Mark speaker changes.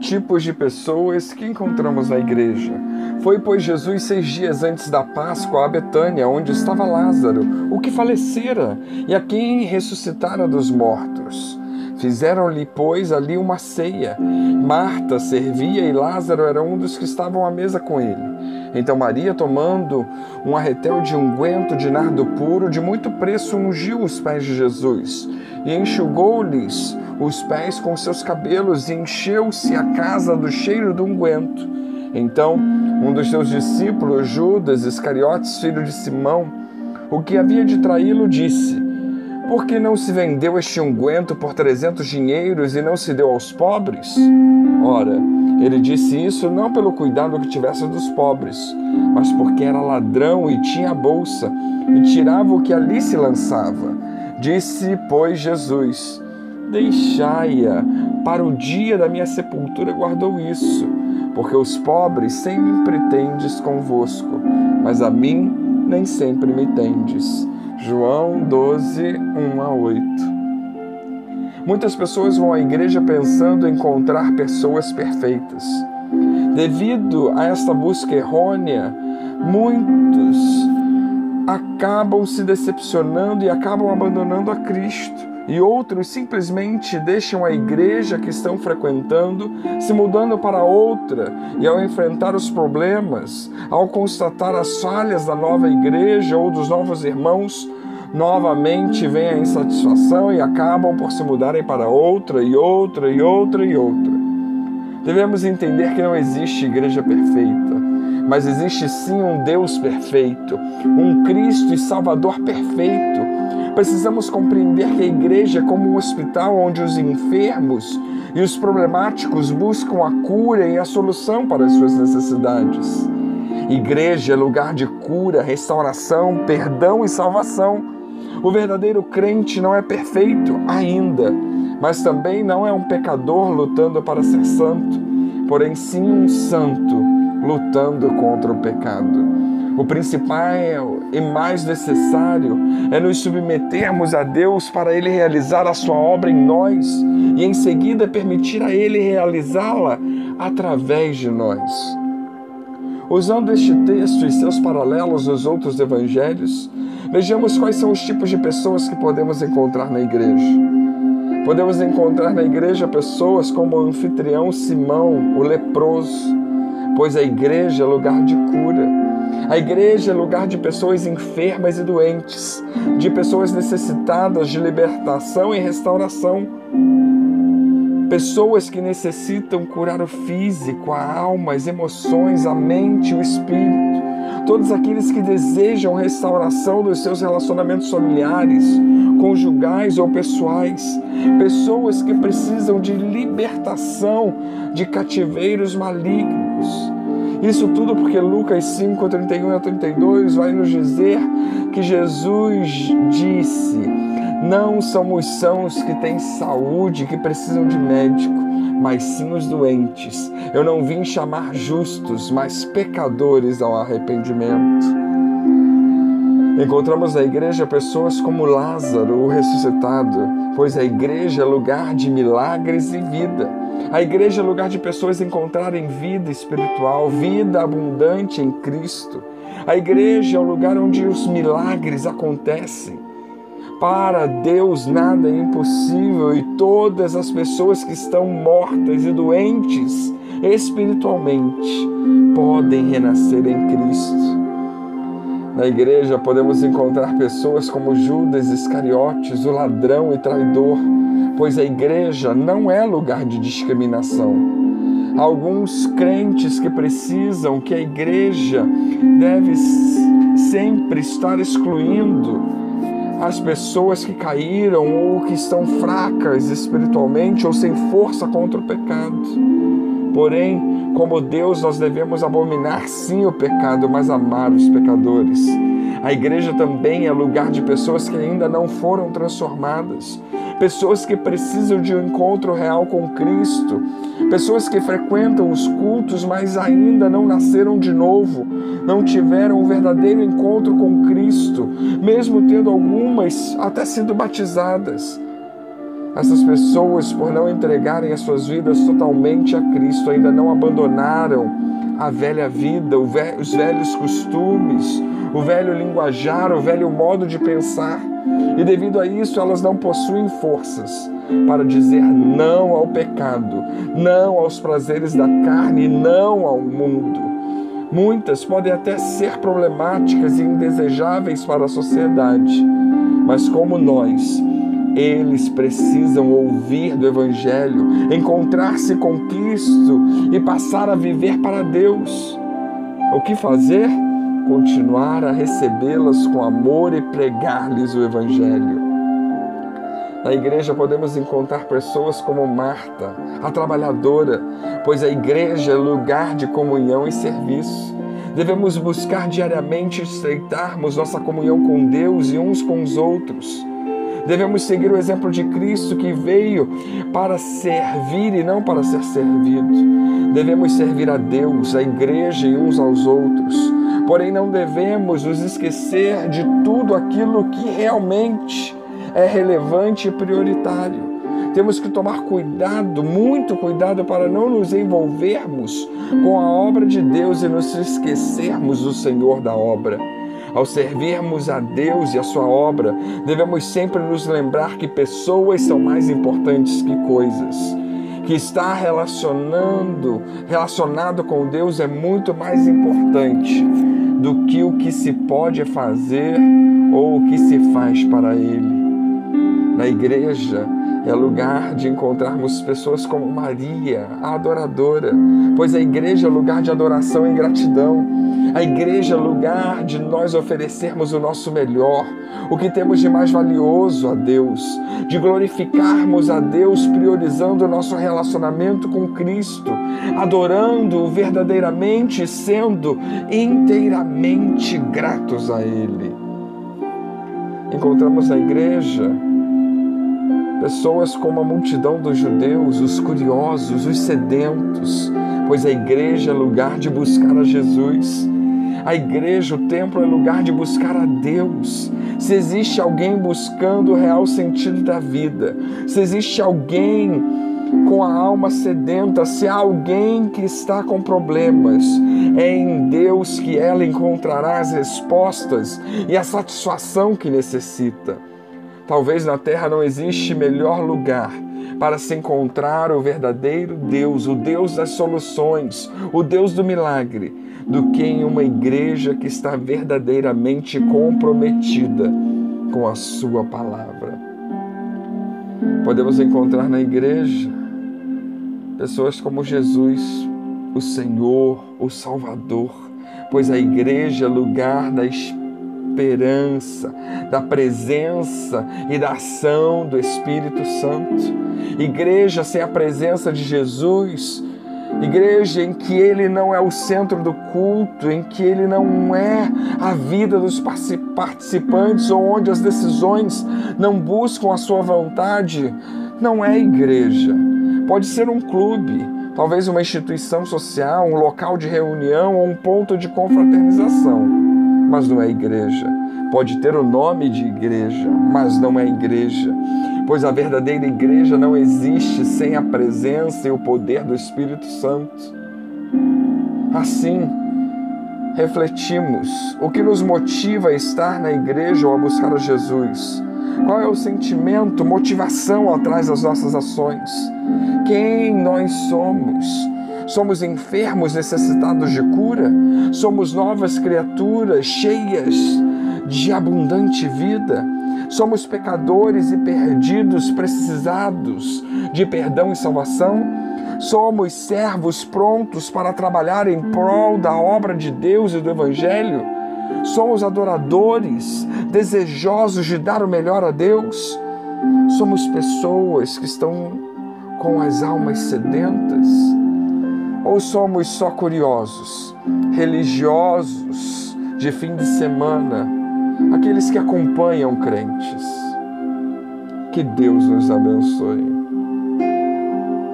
Speaker 1: Tipos de pessoas que encontramos na igreja. Foi, pois, Jesus seis dias antes da Páscoa a Betânia, onde estava Lázaro, o que falecera, e a quem ressuscitara dos mortos. Fizeram-lhe, pois, ali uma ceia. Marta servia e Lázaro era um dos que estavam à mesa com ele. Então Maria, tomando um arretel de unguento de nardo puro, de muito preço, ungiu os pés de Jesus e enxugou-lhes os pés com seus cabelos e encheu-se a casa do cheiro do unguento. Então, um dos seus discípulos, Judas Iscariotes, filho de Simão, o que havia de traí-lo, disse: Por que não se vendeu este unguento por trezentos dinheiros e não se deu aos pobres? Ora, ele disse isso não pelo cuidado que tivesse dos pobres, mas porque era ladrão e tinha a bolsa e tirava o que ali se lançava. Disse, pois, Jesus: Deixai-a, para o dia da minha sepultura guardou isso, porque os pobres sempre tendes convosco, mas a mim nem sempre me tendes. João 12, 1 a 8. Muitas pessoas vão à igreja pensando encontrar pessoas perfeitas. Devido a esta busca errônea, muitos acabam se decepcionando e acabam abandonando a Cristo e outros simplesmente deixam a igreja que estão frequentando, se mudando para outra, e ao enfrentar os problemas, ao constatar as falhas da nova igreja ou dos novos irmãos, novamente vem a insatisfação e acabam por se mudarem para outra e outra e outra e outra. Devemos entender que não existe igreja perfeita, mas existe sim um Deus perfeito, um Cristo e Salvador perfeito Precisamos compreender que a igreja é como um hospital onde os enfermos e os problemáticos buscam a cura e a solução para as suas necessidades. Igreja é lugar de cura, restauração, perdão e salvação. O verdadeiro crente não é perfeito ainda, mas também não é um pecador lutando para ser santo, porém sim um santo lutando contra o pecado. O principal e mais necessário é nos submetermos a Deus para Ele realizar a sua obra em nós e em seguida permitir a Ele realizá-la através de nós. Usando este texto e seus paralelos nos outros evangelhos, vejamos quais são os tipos de pessoas que podemos encontrar na igreja. Podemos encontrar na igreja pessoas como o anfitrião Simão, o leproso, pois a igreja é lugar de cura a igreja é lugar de pessoas enfermas e doentes, de pessoas necessitadas de libertação e restauração. Pessoas que necessitam curar o físico, a alma, as emoções, a mente, o espírito. Todos aqueles que desejam restauração dos seus relacionamentos familiares, conjugais ou pessoais. Pessoas que precisam de libertação de cativeiros malignos isso tudo porque Lucas 5, 31 a 32 vai nos dizer que Jesus disse: Não são os sãos que têm saúde, que precisam de médico, mas sim os doentes. Eu não vim chamar justos, mas pecadores ao arrependimento. Encontramos na igreja pessoas como Lázaro, o ressuscitado, pois a igreja é lugar de milagres e vida. A igreja é lugar de pessoas encontrarem vida espiritual, vida abundante em Cristo. A igreja é o lugar onde os milagres acontecem. Para Deus nada é impossível e todas as pessoas que estão mortas e doentes espiritualmente podem renascer em Cristo. Na igreja podemos encontrar pessoas como Judas Iscariotes, o ladrão e traidor, pois a igreja não é lugar de discriminação. Alguns crentes que precisam que a igreja deve sempre estar excluindo as pessoas que caíram ou que estão fracas espiritualmente ou sem força contra o pecado. Porém, como Deus, nós devemos abominar sim o pecado, mas amar os pecadores. A igreja também é lugar de pessoas que ainda não foram transformadas, pessoas que precisam de um encontro real com Cristo, pessoas que frequentam os cultos, mas ainda não nasceram de novo, não tiveram um verdadeiro encontro com Cristo, mesmo tendo algumas até sido batizadas. Essas pessoas, por não entregarem as suas vidas totalmente a Cristo, ainda não abandonaram a velha vida, os velhos costumes, o velho linguajar, o velho modo de pensar. E devido a isso, elas não possuem forças para dizer não ao pecado, não aos prazeres da carne, não ao mundo. Muitas podem até ser problemáticas e indesejáveis para a sociedade, mas como nós, eles precisam ouvir do Evangelho, encontrar-se com Cristo e passar a viver para Deus. O que fazer? Continuar a recebê-las com amor e pregar-lhes o Evangelho. Na igreja podemos encontrar pessoas como Marta, a trabalhadora, pois a igreja é lugar de comunhão e serviço. Devemos buscar diariamente estreitarmos nossa comunhão com Deus e uns com os outros. Devemos seguir o exemplo de Cristo que veio para servir e não para ser servido. Devemos servir a Deus, a igreja e uns aos outros. Porém, não devemos nos esquecer de tudo aquilo que realmente é relevante e prioritário. Temos que tomar cuidado, muito cuidado, para não nos envolvermos com a obra de Deus e nos esquecermos do Senhor da obra. Ao servirmos a Deus e a sua obra, devemos sempre nos lembrar que pessoas são mais importantes que coisas. Que estar relacionando, relacionado com Deus é muito mais importante do que o que se pode fazer ou o que se faz para Ele. Na igreja, é lugar de encontrarmos pessoas como Maria, a adoradora, pois a igreja é lugar de adoração e gratidão. A igreja é lugar de nós oferecermos o nosso melhor, o que temos de mais valioso a Deus, de glorificarmos a Deus priorizando o nosso relacionamento com Cristo, adorando-o verdadeiramente, sendo inteiramente gratos a Ele. Encontramos na igreja pessoas como a multidão dos judeus, os curiosos, os sedentos, pois a igreja é lugar de buscar a Jesus. A igreja, o templo, é lugar de buscar a Deus. Se existe alguém buscando o real sentido da vida, se existe alguém com a alma sedenta, se há alguém que está com problemas, é em Deus que ela encontrará as respostas e a satisfação que necessita. Talvez na terra não existe melhor lugar para se encontrar o verdadeiro Deus, o Deus das soluções, o Deus do milagre, do que em uma igreja que está verdadeiramente comprometida com a Sua palavra. Podemos encontrar na igreja pessoas como Jesus, o Senhor, o Salvador, pois a igreja é lugar da esperança esperança, da presença e da ação do Espírito Santo. Igreja sem a presença de Jesus, igreja em que ele não é o centro do culto, em que ele não é a vida dos participantes ou onde as decisões não buscam a sua vontade, não é igreja. Pode ser um clube, talvez uma instituição social, um local de reunião ou um ponto de confraternização mas não é igreja. Pode ter o nome de igreja, mas não é igreja. Pois a verdadeira igreja não existe sem a presença e o poder do Espírito Santo. Assim, refletimos o que nos motiva a estar na igreja ou a buscar a Jesus. Qual é o sentimento, motivação atrás das nossas ações? Quem nós somos? Somos enfermos necessitados de cura? Somos novas criaturas cheias de abundante vida? Somos pecadores e perdidos, precisados de perdão e salvação? Somos servos prontos para trabalhar em prol da obra de Deus e do Evangelho? Somos adoradores, desejosos de dar o melhor a Deus? Somos pessoas que estão com as almas sedentas? Ou somos só curiosos, religiosos de fim de semana, aqueles que acompanham crentes? Que Deus nos abençoe.